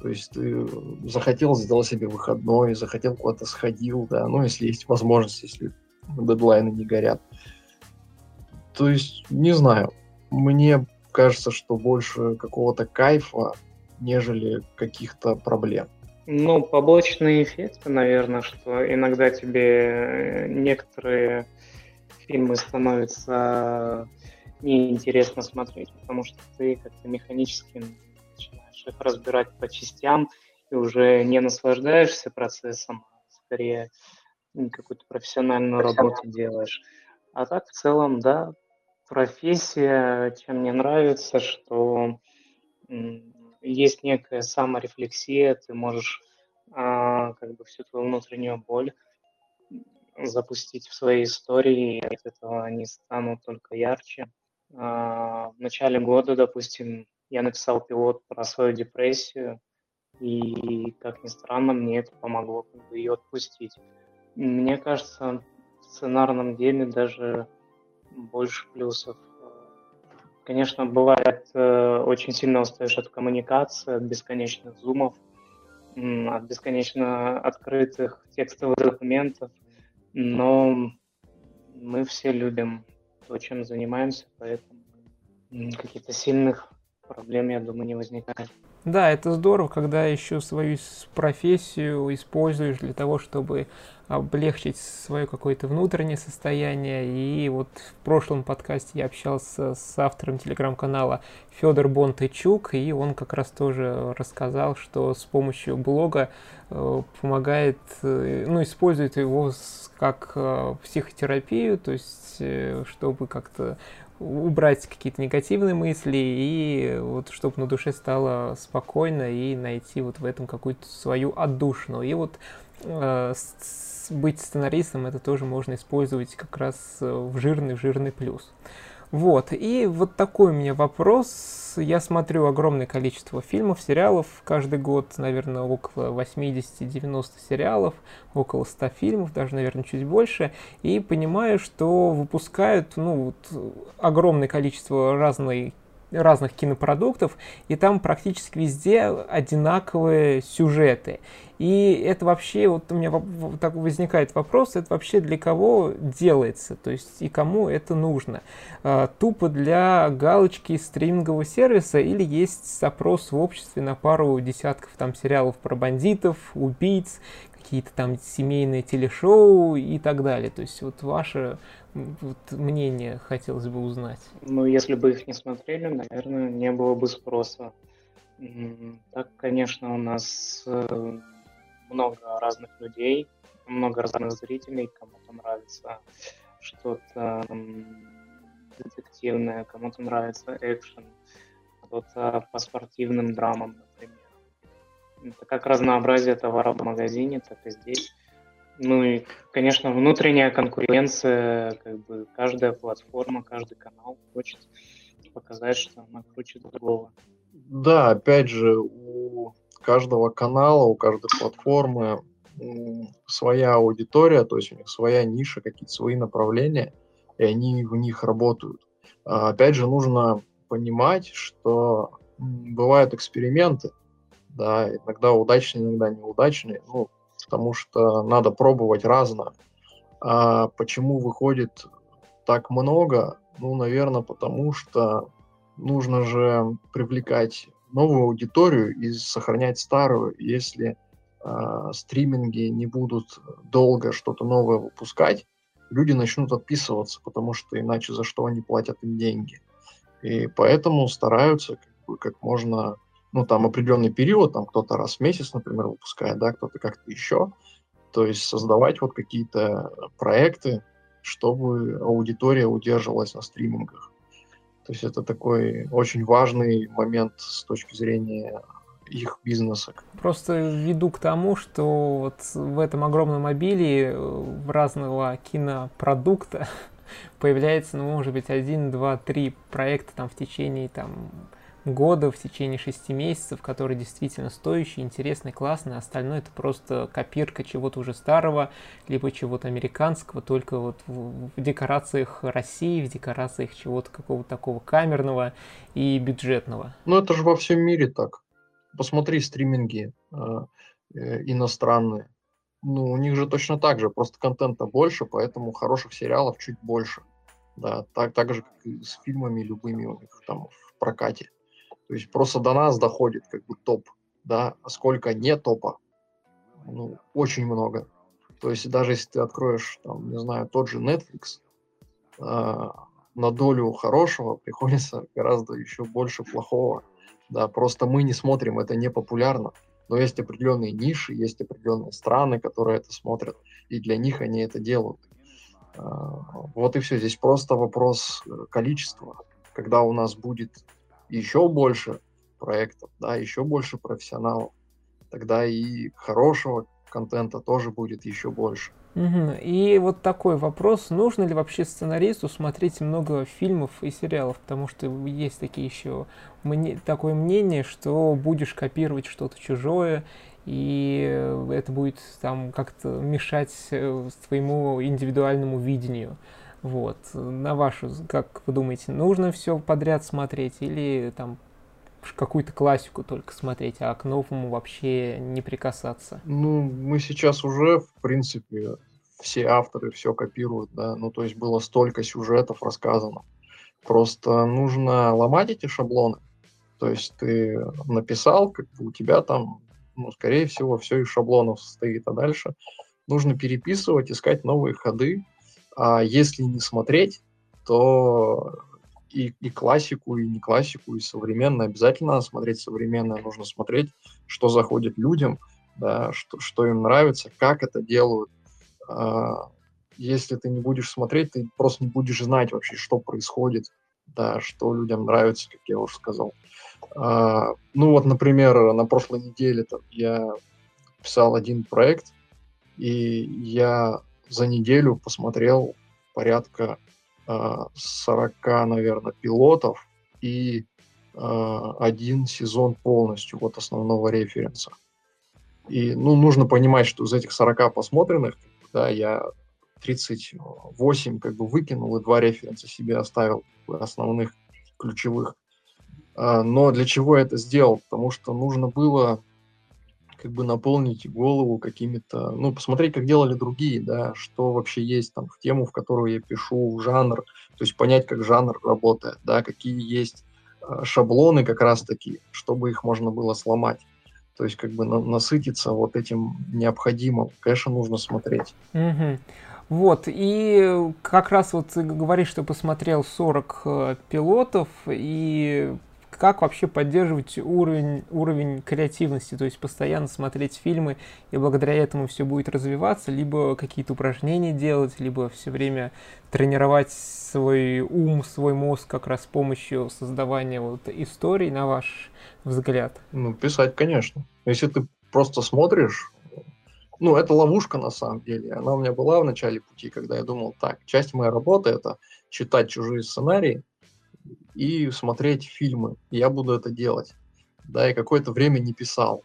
то есть ты захотел, сделать себе выходной, захотел куда-то сходил, да, ну, если есть возможность, если дедлайны не горят. То есть, не знаю, мне кажется, что больше какого-то кайфа, нежели каких-то проблем. Ну, побочные эффекты, наверное, что иногда тебе некоторые фильмы становятся неинтересно смотреть, потому что ты как-то механически начинаешь их разбирать по частям и уже не наслаждаешься процессом, а скорее какую-то профессиональную работу делаешь. А так в целом, да, профессия, чем мне нравится, что есть некая саморефлексия, ты можешь а, как бы всю твою внутреннюю боль запустить в своей истории, и от этого они станут только ярче. А, в начале года, допустим, я написал пилот про свою депрессию, и, как ни странно, мне это помогло как бы, ее отпустить. Мне кажется, в сценарном деле даже больше плюсов. Конечно, бывает, э, очень сильно устаешь от коммуникации, от бесконечных зумов, от бесконечно открытых текстовых документов, но мы все любим то, чем занимаемся, поэтому каких-то сильных проблем, я думаю, не возникает. Да, это здорово, когда еще свою профессию используешь для того, чтобы облегчить свое какое-то внутреннее состояние. И вот в прошлом подкасте я общался с автором телеграм-канала Федор Бонтычук, и он как раз тоже рассказал, что с помощью блога э, помогает, э, ну, использует его как э, психотерапию, то есть чтобы как-то убрать какие-то негативные мысли и вот чтобы на душе стало спокойно и найти вот в этом какую-то свою отдушину. И вот э, быть сценаристом это тоже можно использовать как раз э, в жирный-жирный плюс. Вот, и вот такой у меня вопрос. Я смотрю огромное количество фильмов, сериалов. Каждый год, наверное, около 80-90 сериалов, около 100 фильмов, даже, наверное, чуть больше. И понимаю, что выпускают ну, вот, огромное количество разной разных кинопродуктов, и там практически везде одинаковые сюжеты. И это вообще, вот у меня так возникает вопрос, это вообще для кого делается, то есть и кому это нужно? А, тупо для галочки стримингового сервиса или есть запрос в обществе на пару десятков там сериалов про бандитов, убийц, какие-то там семейные телешоу и так далее. То есть вот ваше вот мнение хотелось бы узнать. Ну, если бы их не смотрели, наверное, не было бы спроса. Так, конечно, у нас э, много разных людей, много разных зрителей, кому-то нравится что-то детективное, кому-то нравится экшен, кто-то по спортивным драмам, например. Это как разнообразие товара в магазине, так и здесь. Ну и, конечно, внутренняя конкуренция, как бы каждая платформа, каждый канал хочет показать, что она круче другого. Да, опять же, у каждого канала, у каждой платформы своя аудитория, то есть у них своя ниша, какие-то свои направления, и они в них работают. А, опять же, нужно понимать, что бывают эксперименты, да, иногда удачные, иногда неудачные, ну, потому что надо пробовать разное. А почему выходит так много? Ну, наверное, потому что нужно же привлекать новую аудиторию и сохранять старую. Если э, стриминги не будут долго что-то новое выпускать, люди начнут отписываться, потому что иначе за что они платят им деньги. И поэтому стараются как, бы, как можно, ну там определенный период, там кто-то раз в месяц, например, выпускает, да, кто-то как-то еще. То есть создавать вот какие-то проекты, чтобы аудитория удерживалась на стримингах. То есть это такой очень важный момент с точки зрения их бизнеса. Просто веду к тому, что вот в этом огромном мобиле в разного кинопродукта появляется, ну, может быть, один, два, три проекта там в течение там года, в течение шести месяцев, который действительно стоящий, интересный, классный, остальное это просто копирка чего-то уже старого, либо чего-то американского, только вот в, в декорациях России, в декорациях чего-то какого-то такого камерного и бюджетного. Ну это же во всем мире так. Посмотри стриминги э, э, иностранные. Ну, у них же точно так же, просто контента больше, поэтому хороших сериалов чуть больше. Да, так, так же, как и с фильмами любыми у них там в прокате. То есть просто до нас доходит как бы топ, да, а сколько не топа, ну, очень много. То есть даже если ты откроешь, там, не знаю, тот же Netflix, э, на долю хорошего приходится гораздо еще больше плохого. Да, просто мы не смотрим, это не популярно. Но есть определенные ниши, есть определенные страны, которые это смотрят, и для них они это делают. Э, вот и все. Здесь просто вопрос э, количества. Когда у нас будет еще больше проектов, да, еще больше профессионалов, тогда и хорошего контента тоже будет еще больше. Угу. И вот такой вопрос, нужно ли вообще сценаристу смотреть много фильмов и сериалов, потому что есть такие еще мне, такое мнение, что будешь копировать что-то чужое, и это будет там как-то мешать э, своему индивидуальному видению. Вот. На вашу, как вы думаете, нужно все подряд смотреть или там какую-то классику только смотреть, а к новому вообще не прикасаться? Ну, мы сейчас уже, в принципе, все авторы все копируют, да, ну, то есть было столько сюжетов рассказано. Просто нужно ломать эти шаблоны. То есть ты написал, как бы у тебя там, ну, скорее всего, все из шаблонов состоит, а дальше нужно переписывать, искать новые ходы, а если не смотреть, то и, и классику, и не классику, и современное. Обязательно смотреть современное. Нужно смотреть, что заходит людям, да, что, что им нравится, как это делают. А, если ты не будешь смотреть, ты просто не будешь знать вообще, что происходит, да, что людям нравится, как я уже сказал. А, ну вот, например, на прошлой неделе там, я писал один проект, и я за неделю посмотрел порядка э, 40, наверное, пилотов и э, один сезон полностью вот основного референса. И ну, нужно понимать, что из этих 40 посмотренных, да, я 38 как бы выкинул и два референса себе оставил основных, ключевых. А, но для чего я это сделал? Потому что нужно было как бы наполнить голову какими-то, ну, посмотреть, как делали другие, да, что вообще есть там в тему, в которую я пишу, в жанр, то есть понять, как жанр работает, да, какие есть э, шаблоны как раз-таки, чтобы их можно было сломать. То есть как бы на, насытиться вот этим необходимым. Конечно, нужно смотреть. Угу. Вот, и как раз вот ты говоришь, что посмотрел 40 э, пилотов, и как вообще поддерживать уровень, уровень креативности, то есть постоянно смотреть фильмы, и благодаря этому все будет развиваться, либо какие-то упражнения делать, либо все время тренировать свой ум, свой мозг как раз с помощью создавания вот историй, на ваш взгляд? Ну, писать, конечно. Если ты просто смотришь, ну, это ловушка на самом деле. Она у меня была в начале пути, когда я думал, так, часть моей работы это читать чужие сценарии, и смотреть фильмы. Я буду это делать. Да, и какое-то время не писал.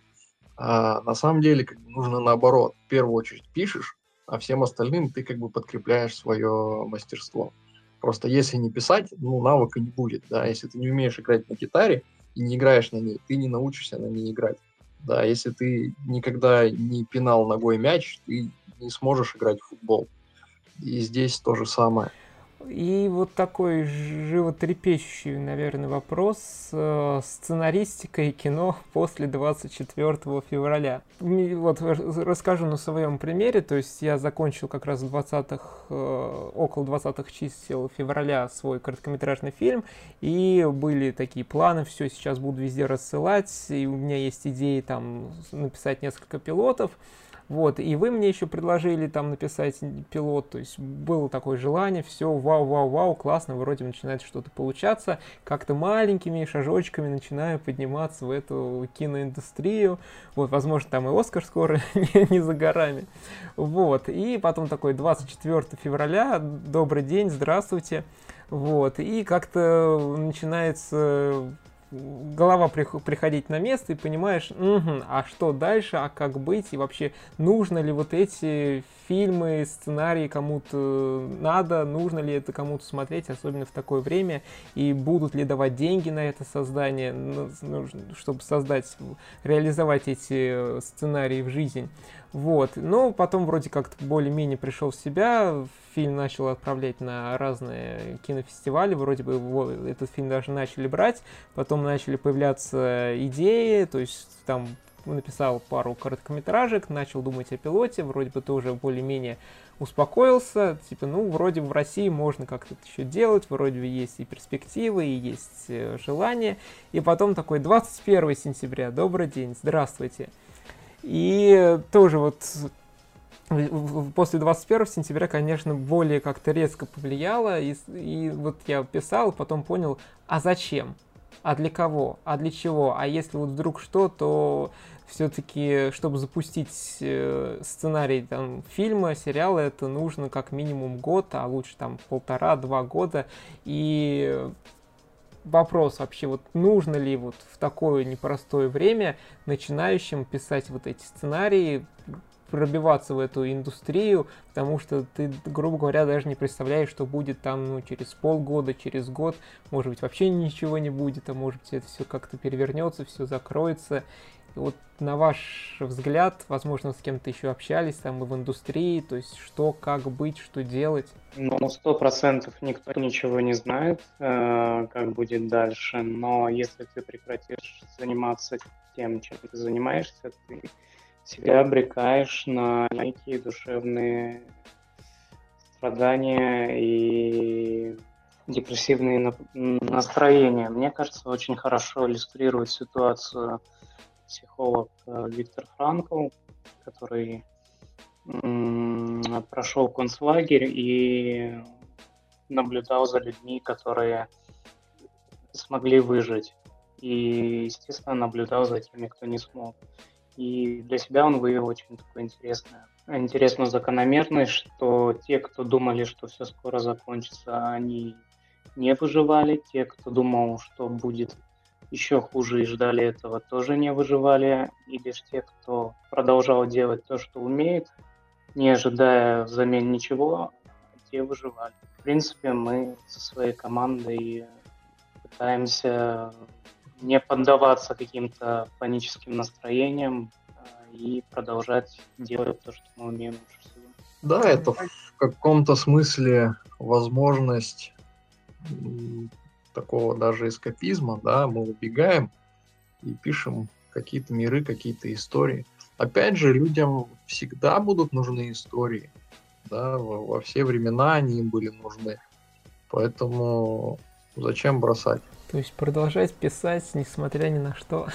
А на самом деле как бы нужно наоборот. В первую очередь пишешь, а всем остальным ты как бы подкрепляешь свое мастерство. Просто если не писать, ну, навыка не будет, да. Если ты не умеешь играть на гитаре и не играешь на ней, ты не научишься на ней играть. Да, если ты никогда не пинал ногой мяч, ты не сможешь играть в футбол. И здесь то же самое. И вот такой животрепещущий, наверное, вопрос. Э, сценаристика и кино после 24 февраля. Вот расскажу на своем примере. То есть я закончил как раз 20-х, э, около 20-х чисел февраля свой короткометражный фильм. И были такие планы, все, сейчас буду везде рассылать. И у меня есть идеи там написать несколько пилотов. Вот, и вы мне еще предложили там написать пилот, то есть было такое желание, все, вау, вау, вау, классно, вроде начинает что-то получаться, как-то маленькими шажочками начинаю подниматься в эту киноиндустрию, вот, возможно, там и Оскар скоро не, не за горами, вот, и потом такой 24 февраля, добрый день, здравствуйте, вот, и как-то начинается голова приходить на место и понимаешь, угу, а что дальше, а как быть, и вообще нужно ли вот эти фильмы, сценарии кому-то надо, нужно ли это кому-то смотреть, особенно в такое время, и будут ли давать деньги на это создание, ну, чтобы создать, реализовать эти сценарии в жизнь. Вот, но потом вроде как-то более-менее пришел в себя, фильм начал отправлять на разные кинофестивали, вроде бы его, этот фильм даже начали брать, потом начали появляться идеи, то есть там написал пару короткометражек, начал думать о пилоте, вроде бы тоже более-менее успокоился, типа, ну, вроде в России можно как-то это еще делать, вроде бы есть и перспективы, и есть э, желание, и потом такой 21 сентября, добрый день, здравствуйте. И тоже вот после 21 сентября, конечно, более как-то резко повлияло, и, и вот я писал, потом понял, а зачем? А для кого? А для чего? А если вот вдруг что, то все-таки, чтобы запустить э, сценарий там, фильма, сериала, это нужно как минимум год, а лучше там полтора-два года. И вопрос вообще, вот нужно ли вот в такое непростое время начинающим писать вот эти сценарии, пробиваться в эту индустрию, потому что ты, грубо говоря, даже не представляешь, что будет там ну, через полгода, через год, может быть, вообще ничего не будет, а может быть, это все как-то перевернется, все закроется. Вот на ваш взгляд, возможно, с кем-то еще общались там и в индустрии, то есть что, как быть, что делать? Ну, сто процентов никто ничего не знает, э, как будет дальше, но если ты прекратишь заниматься тем, чем ты занимаешься, ты себя обрекаешь на некие душевные страдания и депрессивные настроения. Мне кажется, очень хорошо иллюстрирует ситуацию психолог э, Виктор Франкл, который прошел концлагерь и наблюдал за людьми, которые смогли выжить. И, естественно, наблюдал за теми, кто не смог. И для себя он вывел очень такое интересное, интересную закономерность, что те, кто думали, что все скоро закончится, они не выживали. Те, кто думал, что будет еще хуже и ждали этого, тоже не выживали. И лишь те, кто продолжал делать то, что умеет, не ожидая взамен ничего, те выживали. В принципе, мы со своей командой пытаемся не поддаваться каким-то паническим настроениям а, и продолжать делать то, что мы умеем лучше всего. Да, это в каком-то смысле возможность такого даже эскапизма, да, мы убегаем и пишем какие-то миры, какие-то истории. Опять же, людям всегда будут нужны истории, да, во, во все времена они им были нужны. Поэтому зачем бросать? То есть продолжать писать, несмотря ни на что.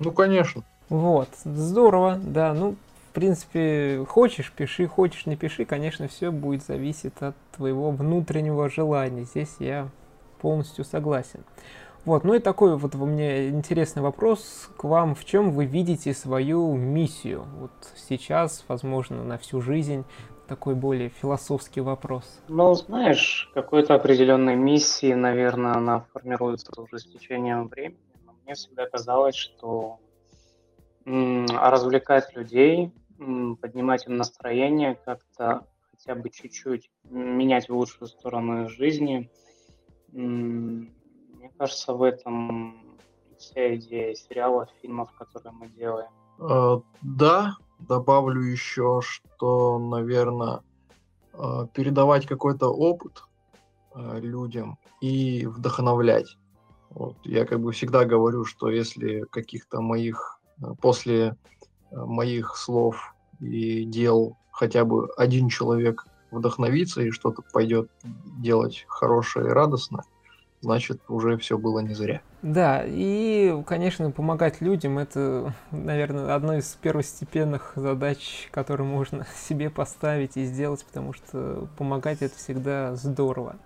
Ну, конечно. Вот, здорово, да, ну, в принципе, хочешь, пиши, хочешь, не пиши, конечно, все будет зависеть от твоего внутреннего желания. Здесь я полностью согласен. Вот, ну и такой вот у меня интересный вопрос к вам. В чем вы видите свою миссию? Вот сейчас, возможно, на всю жизнь такой более философский вопрос. Ну, знаешь, какой-то определенной миссии, наверное, она формируется уже с течением времени. Но мне всегда казалось, что развлекать людей, поднимать им настроение, как-то хотя бы чуть-чуть менять в лучшую сторону их жизни мне кажется, в этом вся идея сериалов, фильмов, которые мы делаем. Э, да, добавлю еще, что, наверное, э, передавать какой-то опыт э, людям и вдохновлять. Вот. Я как бы всегда говорю, что если каких-то моих, после моих слов и дел хотя бы один человек вдохновится и что-то пойдет делать хорошее и радостное, значит, уже все было не зря. Да, и, конечно, помогать людям – это, наверное, одна из первостепенных задач, которые можно себе поставить и сделать, потому что помогать – это всегда здорово.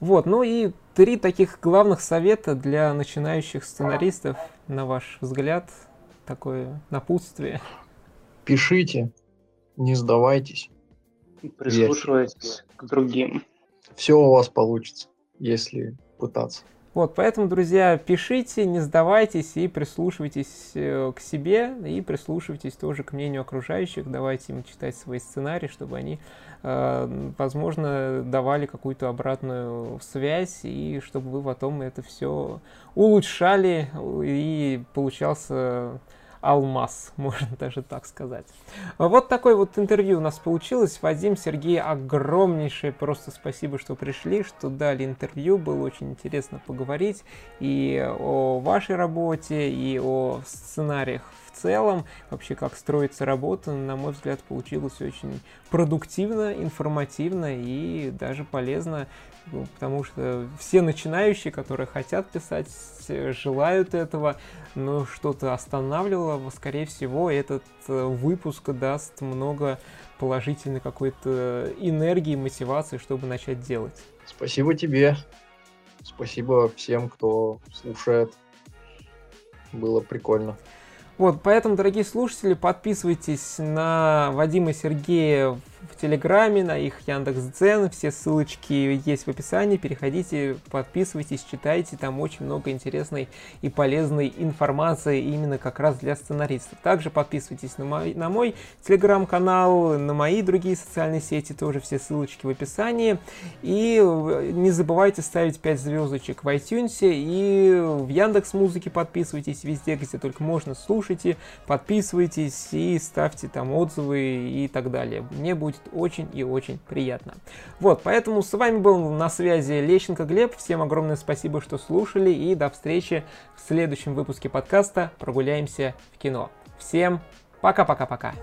Вот, ну и три таких главных совета для начинающих сценаристов, на ваш взгляд, такое напутствие. Пишите, не сдавайтесь. Прислушивайтесь к другим. Все у вас получится, если пытаться. Вот, поэтому, друзья, пишите, не сдавайтесь и прислушивайтесь э, к себе, и прислушивайтесь тоже к мнению окружающих, давайте им читать свои сценарии, чтобы они, э, возможно, давали какую-то обратную связь, и чтобы вы потом это все улучшали, и получался алмаз, можно даже так сказать. Вот такое вот интервью у нас получилось. Вадим, Сергей, огромнейшее просто спасибо, что пришли, что дали интервью. Было очень интересно поговорить и о вашей работе, и о сценариях целом, вообще как строится работа, на мой взгляд, получилось очень продуктивно, информативно и даже полезно, ну, потому что все начинающие, которые хотят писать, желают этого, но что-то останавливало, скорее всего, этот э, выпуск даст много положительной какой-то энергии, мотивации, чтобы начать делать. Спасибо тебе. Спасибо всем, кто слушает. Было прикольно. Вот, поэтому, дорогие слушатели, подписывайтесь на Вадима Сергея в Телеграме, на их Яндекс.Дзен, все ссылочки есть в описании, переходите, подписывайтесь, читайте, там очень много интересной и полезной информации именно как раз для сценаристов. Также подписывайтесь на мой, на мой Телеграм-канал, на мои другие социальные сети, тоже все ссылочки в описании. И не забывайте ставить 5 звездочек в iTunes и в Яндекс Музыке подписывайтесь везде, где только можно, слушайте, подписывайтесь и ставьте там отзывы и так далее. Мне будет очень и очень приятно. Вот, поэтому с вами был на связи Лещенко Глеб. Всем огромное спасибо, что слушали, и до встречи в следующем выпуске подкаста «Прогуляемся в кино». Всем пока-пока-пока.